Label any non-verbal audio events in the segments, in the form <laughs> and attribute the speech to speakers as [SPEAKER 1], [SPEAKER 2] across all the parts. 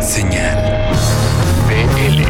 [SPEAKER 1] Señal BL.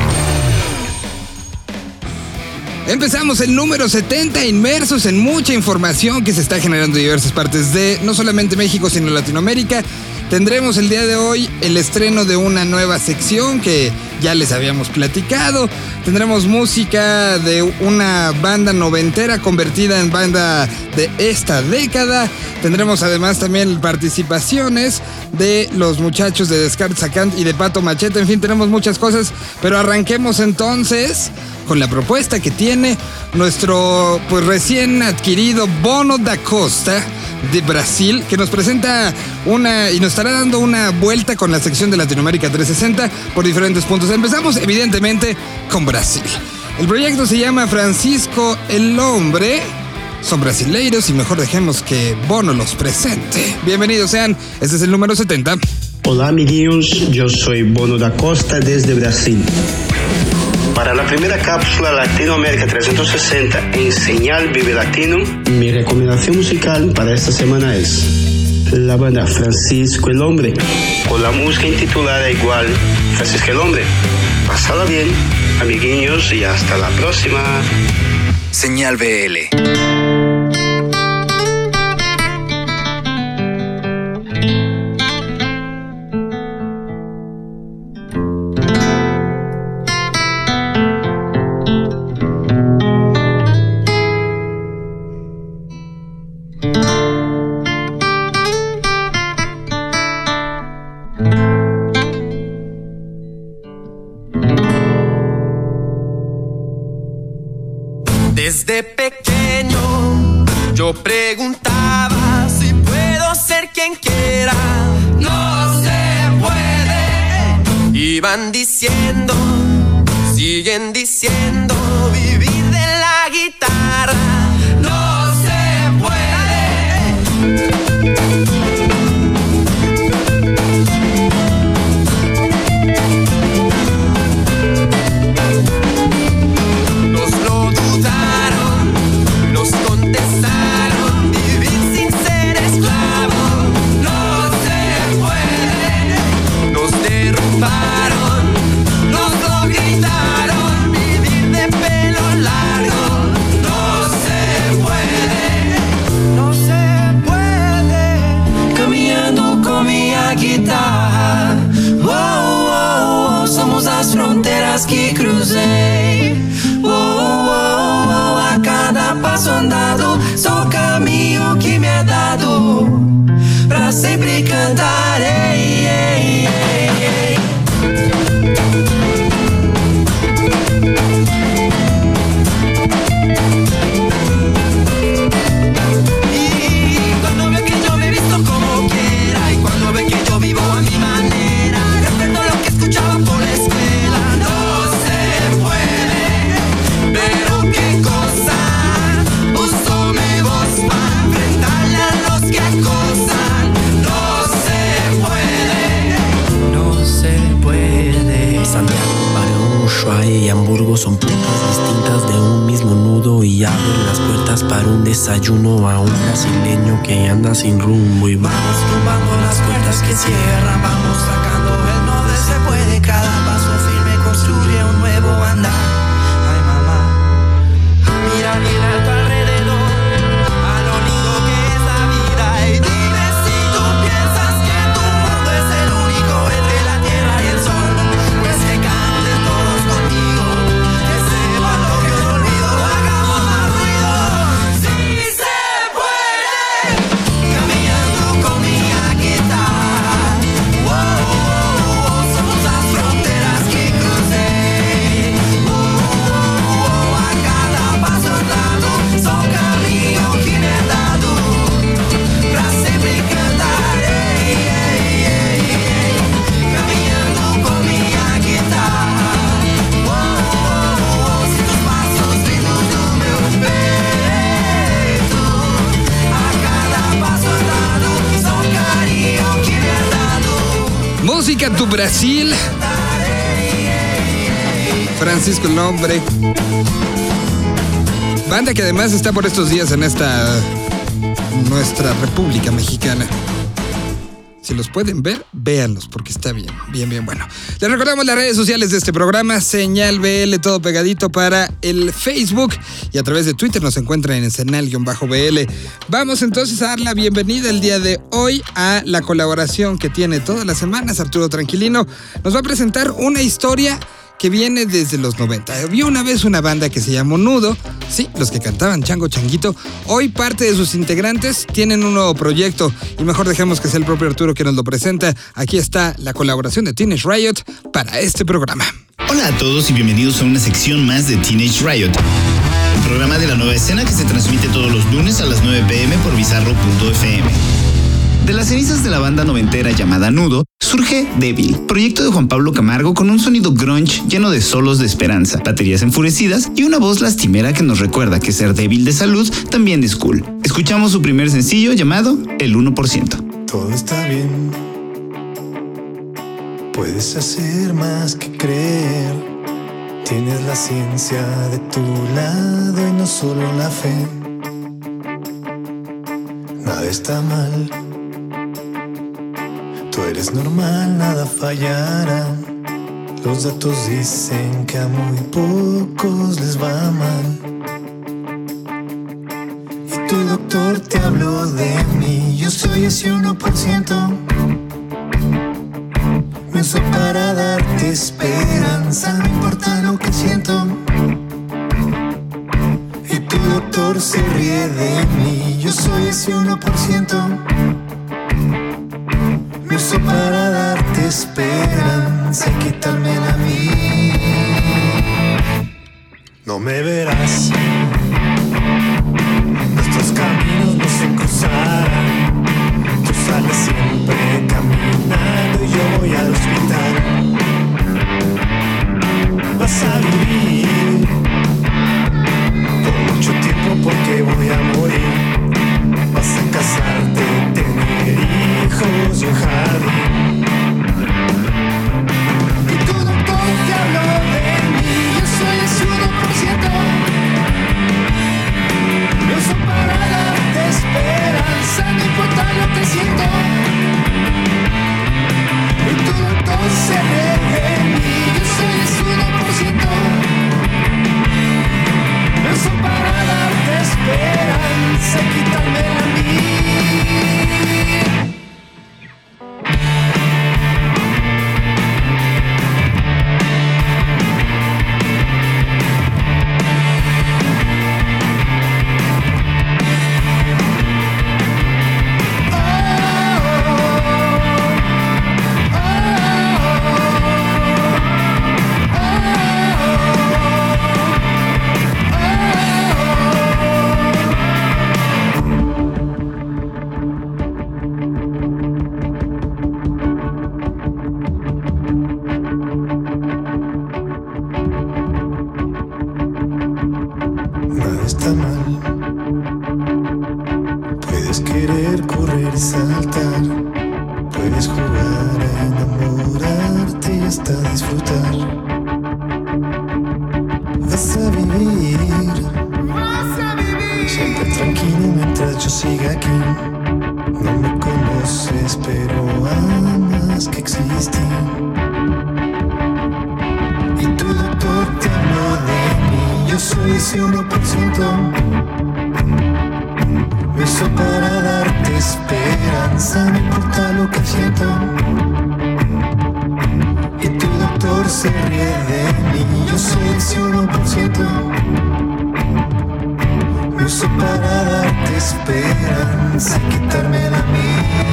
[SPEAKER 2] Empezamos el número 70, inmersos en mucha información que se está generando en diversas partes de no solamente México, sino Latinoamérica. Tendremos el día de hoy el estreno de una nueva sección que ya les habíamos platicado. Tendremos música de una banda noventera convertida en banda de esta década. Tendremos además también participaciones de los muchachos de Descartes Sacant y de Pato Machete. En fin, tenemos muchas cosas. Pero arranquemos entonces con la propuesta que tiene nuestro pues recién adquirido Bono da Costa de Brasil, que nos presenta una y nos estará dando una vuelta con la sección de Latinoamérica 360 por diferentes puntos. Empezamos evidentemente con Brasil. El proyecto se llama Francisco el Hombre. Son brasileiros y mejor dejemos que Bono los presente. Bienvenidos sean, este es el número 70.
[SPEAKER 3] Olá, amiguinhos. Eu sou Bono da Costa desde Brasil. Para la primera cápsula Latinoamérica 360 en Señal Vive Latino, mi recomendación musical para esta semana es la banda Francisco el Hombre, con la música intitulada igual Francisco el Hombre. Pasada bien, amiguinhos, y hasta la próxima.
[SPEAKER 1] Señal BL.
[SPEAKER 4] Desayuno a un brasileño que anda sin rumbo y vamos tumbando las puertas que cierran, vamos sacando el no se puede, cada
[SPEAKER 2] Brasil. Francisco el Hombre. Banda que además está por estos días en esta nuestra República Mexicana. Si los pueden ver, véanlos, porque está bien, bien, bien bueno. Les recordamos las redes sociales de este programa, Señal BL, todo pegadito para el Facebook y a través de Twitter nos encuentran en Senal-BL. Vamos entonces a dar la bienvenida el día de hoy a la colaboración que tiene todas las semanas Arturo Tranquilino. Nos va a presentar una historia que viene desde los 90. Vio una vez una banda que se llamó Nudo, sí, los que cantaban Chango Changuito. Hoy parte de sus integrantes tienen un nuevo proyecto y mejor dejemos que sea el propio Arturo que nos lo presenta. Aquí está la colaboración de Teenage Riot para este programa.
[SPEAKER 5] Hola a todos y bienvenidos a una sección más de Teenage Riot, un programa de la nueva escena que se transmite todos los lunes a las 9 pm por bizarro.fm. De las cenizas de la banda noventera llamada Nudo, surge Débil, proyecto de Juan Pablo Camargo con un sonido grunge lleno de solos de esperanza, baterías enfurecidas y una voz lastimera que nos recuerda que ser débil de salud también es cool. Escuchamos su primer sencillo llamado El 1%.
[SPEAKER 6] Todo está bien. Puedes hacer más que creer. Tienes la ciencia de tu lado y no solo la fe. Nada está mal. Eres normal, nada fallará. Los datos dicen que a muy pocos les va mal. Y tu doctor te habló de mí. Yo soy ese 1%. Me uso para darte esperanza, no importa lo que siento. Y tu doctor se ríe de mí. Yo soy ese 1%. Para darte esperanza y quitármela a mí. No me verás. Nuestros caminos no se cruzarán. Tú sales siempre caminando y yo voy al hospital. Vas a vivir por mucho tiempo porque voy a morir. Y jardín. Tu doctor te de mí, yo soy ese 1%. Se ríe de mí. Yo soy ese 1%. Me uso para darte esperanza y quitármela a mí.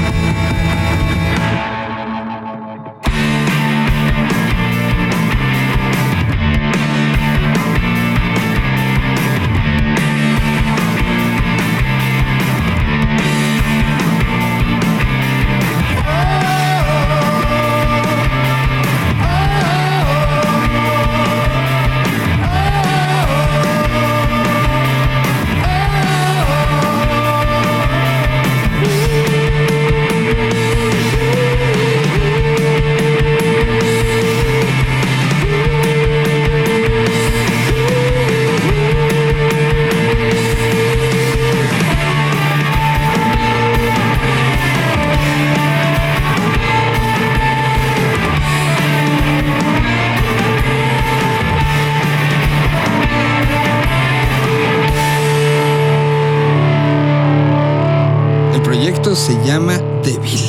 [SPEAKER 6] Se
[SPEAKER 2] llama Débil.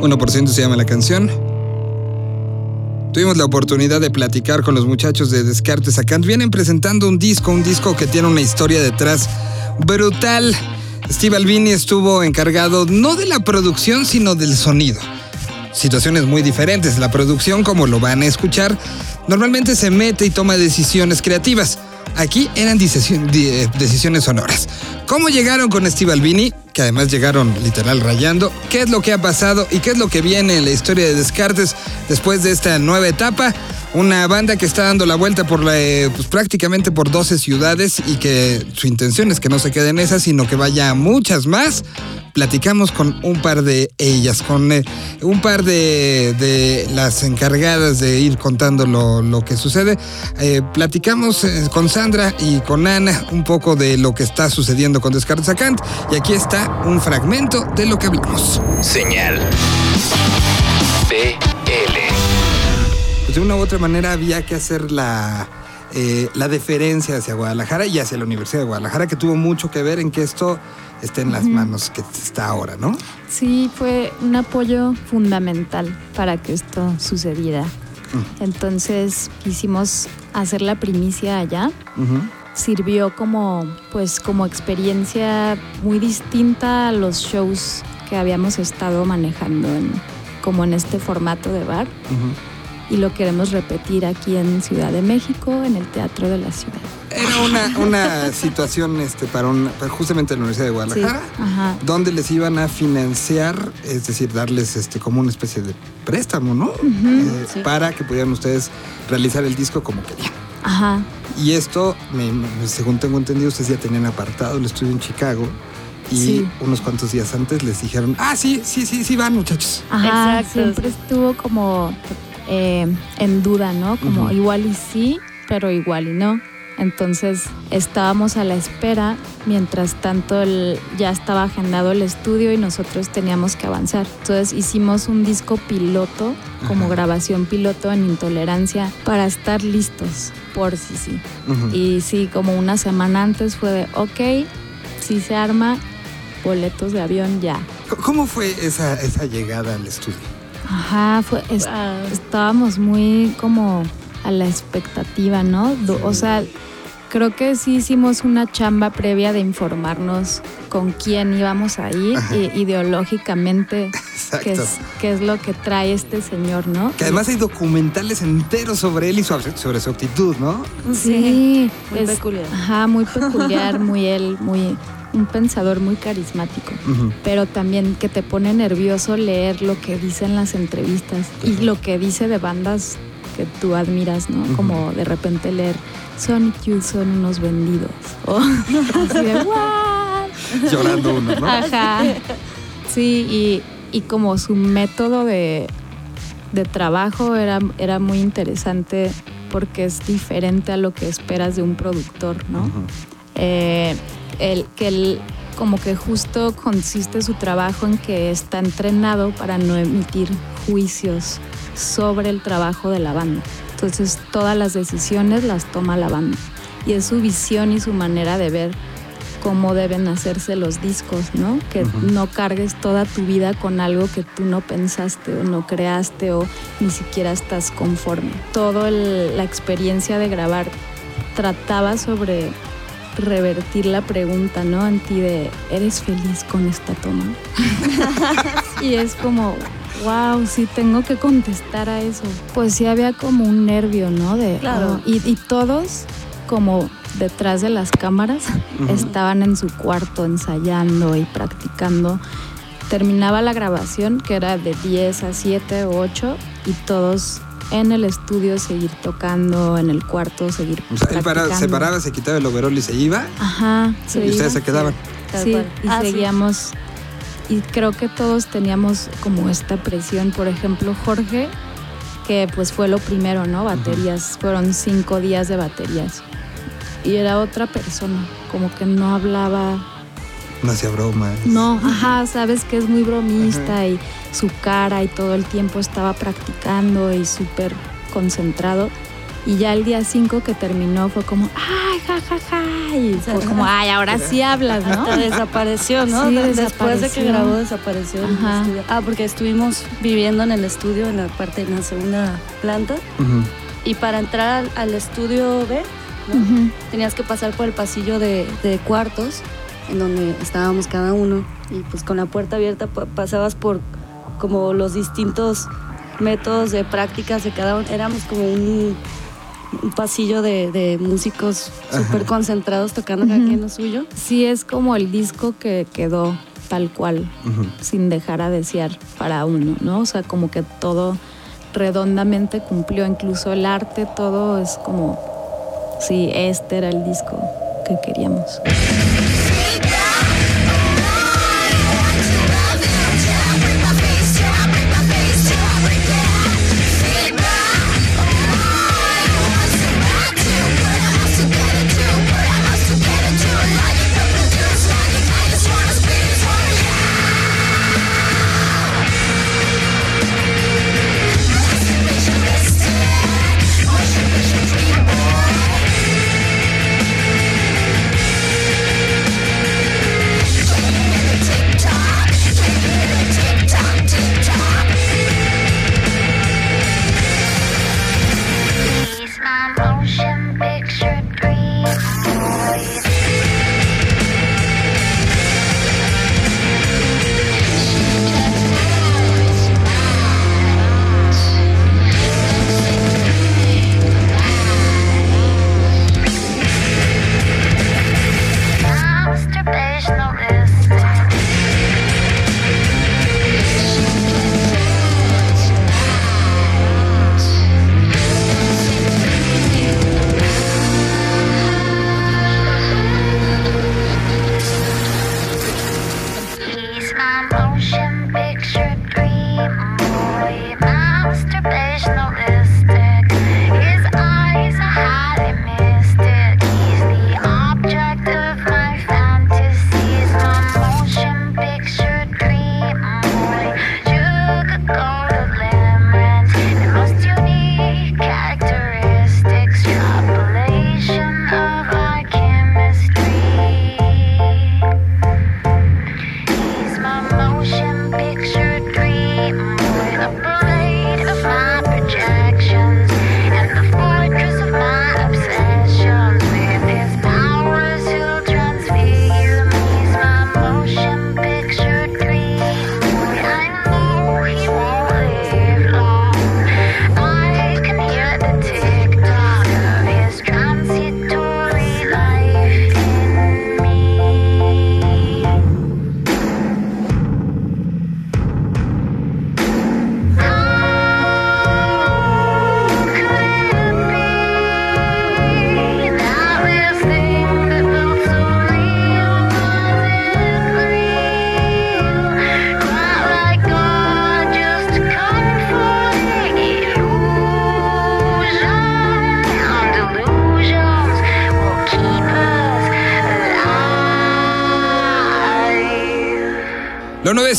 [SPEAKER 2] 1% se llama la canción. Tuvimos la oportunidad de platicar con los muchachos de Descartes Acant. Vienen presentando un disco, un disco que tiene una historia detrás brutal. Steve Albini estuvo encargado no de la producción, sino del sonido. Situaciones muy diferentes. La producción, como lo van a escuchar, normalmente se mete y toma decisiones creativas. Aquí eran decisiones sonoras. ¿Cómo llegaron con Steve Albini? Que además llegaron literal rayando. ¿Qué es lo que ha pasado y qué es lo que viene en la historia de Descartes después de esta nueva etapa? Una banda que está dando la vuelta por la, eh, pues, prácticamente por 12 ciudades y que su intención es que no se quede en esas, sino que vaya a muchas más. Platicamos con un par de ellas, con eh, un par de, las encargadas de ir contando lo, que sucede. Eh, platicamos con Sandra y con Ana un poco de lo que está sucediendo con Descartes Acant y aquí está un fragmento de lo que hablamos.
[SPEAKER 1] Señal. BL.
[SPEAKER 2] Pues de una u otra manera había que hacer la, eh, la deferencia hacia Guadalajara y hacia la Universidad de Guadalajara, que tuvo mucho que ver en que esto esté en las manos que está ahora, ¿no?
[SPEAKER 7] Sí, fue un apoyo fundamental para que esto sucediera. Entonces quisimos hacer la primicia allá. Sirvió como, pues, como experiencia muy distinta a los shows que habíamos estado manejando en, como en este formato de bar. Y lo queremos repetir aquí en Ciudad de México, en el Teatro de la Ciudad.
[SPEAKER 2] Era una, una <laughs> situación este, para, justamente la Universidad de Guadalajara, donde les iban a financiar, es decir, darles este, como una especie de préstamo, ¿no? Eh,
[SPEAKER 7] sí.
[SPEAKER 2] Para que pudieran ustedes realizar el disco como querían.
[SPEAKER 7] Ajá.
[SPEAKER 2] Y esto, me- me- según tengo entendido, ustedes ya tenían apartado el estudio en Chicago. Y
[SPEAKER 7] Sí.
[SPEAKER 2] unos cuantos días antes les dijeron, ah, sí, sí, sí, sí van muchachos.
[SPEAKER 7] Ajá,
[SPEAKER 8] Exacto,
[SPEAKER 7] siempre estuvo como eh, en duda, ¿no? Como igual y sí, pero igual y no. Entonces estábamos a la espera, mientras tanto el- ya estaba agendado el estudio y nosotros teníamos que avanzar. Entonces hicimos un disco piloto, como
[SPEAKER 2] Ajá.
[SPEAKER 7] grabación piloto en Intolerancia, para estar listos, por si sí.
[SPEAKER 2] Ujú.
[SPEAKER 7] Y sí, como una semana antes fue de, ok, si se arma, boletos de avión ya.
[SPEAKER 2] ¿Cómo fue esa, esa llegada al estudio?
[SPEAKER 7] Ajá, fue, es-
[SPEAKER 8] Wow.
[SPEAKER 7] estábamos muy como a la expectativa, ¿no? O sea, creo que sí hicimos una chamba previa de informarnos con quién íbamos a ir y ideológicamente
[SPEAKER 2] Exacto.
[SPEAKER 7] qué es, qué es lo que trae este señor, ¿no?
[SPEAKER 2] Que además hay documentales enteros sobre él y su- sobre su actitud, ¿no?
[SPEAKER 7] Sí,
[SPEAKER 8] Muy
[SPEAKER 7] es-
[SPEAKER 8] peculiar.
[SPEAKER 7] Ajá, muy <laughs> peculiar, muy él, muy un pensador muy carismático. Pero también que te pone nervioso leer lo que dice en las entrevistas y lo que dice de bandas que tú admiras, ¿no? Como de repente leer Sonic Youth son unos vendidos. O <laughs> así de ¿what?
[SPEAKER 2] Llorando uno, ¿no?
[SPEAKER 7] Ajá. Sí, y, y como su método de, de trabajo era, era muy interesante porque es diferente a lo que esperas de un productor, ¿no? Eh, el, que él como que justo consiste su trabajo en que está entrenado para no emitir juicios sobre el trabajo de la banda. Entonces todas las decisiones las toma la banda. Y es su visión y su manera de ver cómo deben hacerse los discos, ¿no? Que no cargues toda tu vida con algo que tú no pensaste o no creaste o ni siquiera estás conforme. Toda la experiencia de grabar trataba sobre revertir la pregunta, ¿no? En ti de, ¿eres feliz con esta toma? <laughs> y es como, wow, sí tengo que contestar a eso. Pues sí había como un nervio, ¿no? De,
[SPEAKER 8] Claro.
[SPEAKER 7] oh, y, y todos como detrás de las cámaras <laughs> estaban en su cuarto ensayando y practicando. Terminaba la grabación, que era de 10 a 7 o 8, y todos en el estudio seguir tocando, en el cuarto seguir
[SPEAKER 2] O sea, él para- se
[SPEAKER 7] practicando.
[SPEAKER 2] paraba, se quitaba el overol y se iba.
[SPEAKER 7] Ajá.
[SPEAKER 2] Y ustedes se quedaban.
[SPEAKER 7] Sí, y
[SPEAKER 8] Ah, sí.
[SPEAKER 7] Y creo que todos teníamos como esta presión. Por ejemplo, Jorge, que pues fue lo primero, ¿no? Baterías. Fueron cinco días de baterías. Y era otra persona, como que no hablaba.
[SPEAKER 2] No hacía bromas.
[SPEAKER 7] No, ajá, sabes que es muy bromista y su cara y todo el tiempo estaba practicando y súper concentrado. Y ya el día 5 que terminó fue como, ay, ja, ja, ja. Y fue como, ay, ahora sí hablas, ¿no?
[SPEAKER 8] Hasta desapareció, ¿no?
[SPEAKER 7] Sí,
[SPEAKER 8] Después de que grabó, desapareció.
[SPEAKER 7] Ajá.
[SPEAKER 8] estudio. Ah, porque estuvimos viviendo en el estudio, en la parte, en la segunda planta. Y para entrar al, al estudio B, tenías que pasar por el pasillo de, de cuartos, en donde estábamos cada uno. Y pues con la puerta abierta pa- pasabas por como los distintos métodos de prácticas de cada uno. Éramos como un, un pasillo de, de músicos súper concentrados tocando cada
[SPEAKER 7] Ujú.
[SPEAKER 8] quien lo suyo.
[SPEAKER 7] Sí, es como el disco que quedó tal cual, sin dejar a desear para uno, ¿no? O sea, como que todo redondamente cumplió, incluso el arte, todo es como, sí, este era el disco que queríamos.
[SPEAKER 9] There's
[SPEAKER 10] no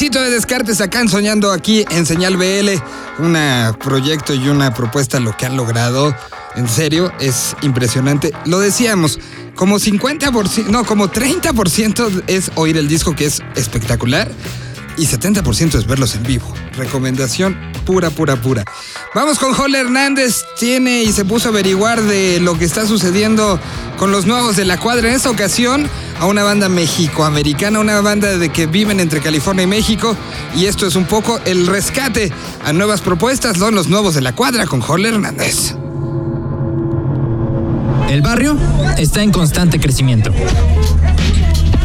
[SPEAKER 10] Nuevecito de Descartes acá en Soñando aquí en Señal BL. Un proyecto y una propuesta lo que han logrado. En serio, es impresionante. Lo decíamos, como 50%, no, como 30% es oír el disco que es espectacular y 70% es verlos en vivo. Recomendación pura, pura, pura. Vamos con Joel Hernández. Tiene y se puso a averiguar de lo que está sucediendo con los nuevos de la cuadra. En esta ocasión, a una banda mexicoamericana, una banda de que viven entre California y México. Y esto es un poco el rescate a nuevas propuestas. Son los nuevos de la cuadra con Joel Hernández.
[SPEAKER 11] El barrio está en constante crecimiento.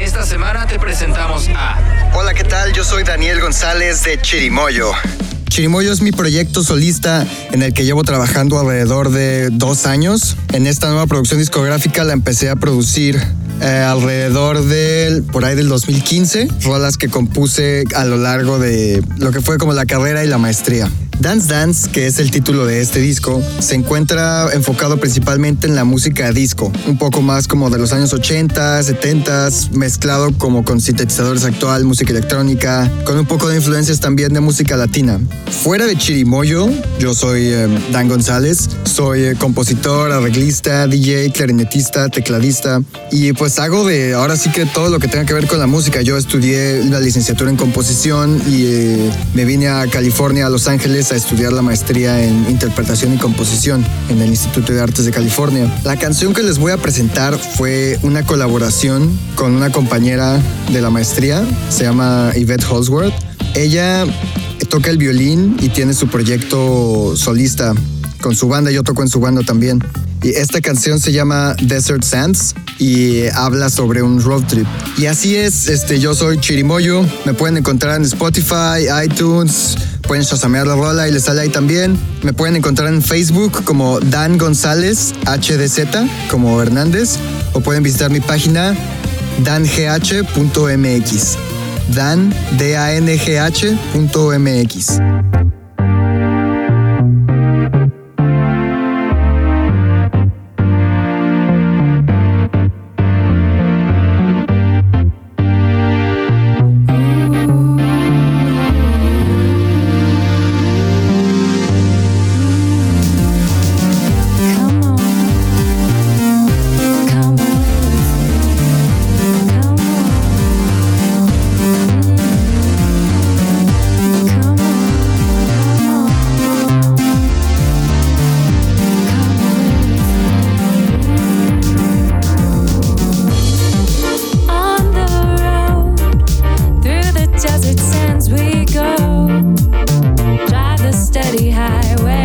[SPEAKER 11] Esta semana te presentamos a
[SPEAKER 12] Hola, ¿qué tal? Yo soy Daniel González de Chirimoyo. Chirimoyo es mi proyecto solista en el que llevo trabajando alrededor de dos años. En esta nueva producción discográfica la empecé a producir eh, alrededor del, por ahí del 2015, rolas que compuse a lo largo de lo que fue como la carrera y la maestría. Dance Dance, que es el título de este disco, se encuentra enfocado principalmente en la música disco, un poco más como de los años 80, 70, mezclado como con sintetizadores actual, música electrónica, con un poco de influencias también de música latina. Fuera de Chirimoyo, yo soy eh, Dan González, soy eh, compositor, arreglista, DJ, clarinetista, tecladista y pues hago de ahora sí que todo lo que tenga que ver con la música. Yo estudié la licenciatura en composición y eh, me vine a California, a Los Ángeles, estudiar la maestría en interpretación y composición en el Instituto de Artes de California. La canción que les voy a presentar fue una colaboración con una compañera de la maestría, se llama Yvette Holsworth. Ella toca el violín y tiene su proyecto solista con su banda, yo toco en su banda también. Y esta canción se llama Desert Sands y habla sobre un road trip. Y así es, este, yo soy Chirimoyo, me pueden encontrar en Spotify, iTunes, pueden chasamear la rola y les sale ahí también. Me pueden encontrar en Facebook como Dan González HDZ, como Hernández, o pueden visitar mi página dangh.mx. Dan, D-A-N-G-H.mx.
[SPEAKER 11] I will.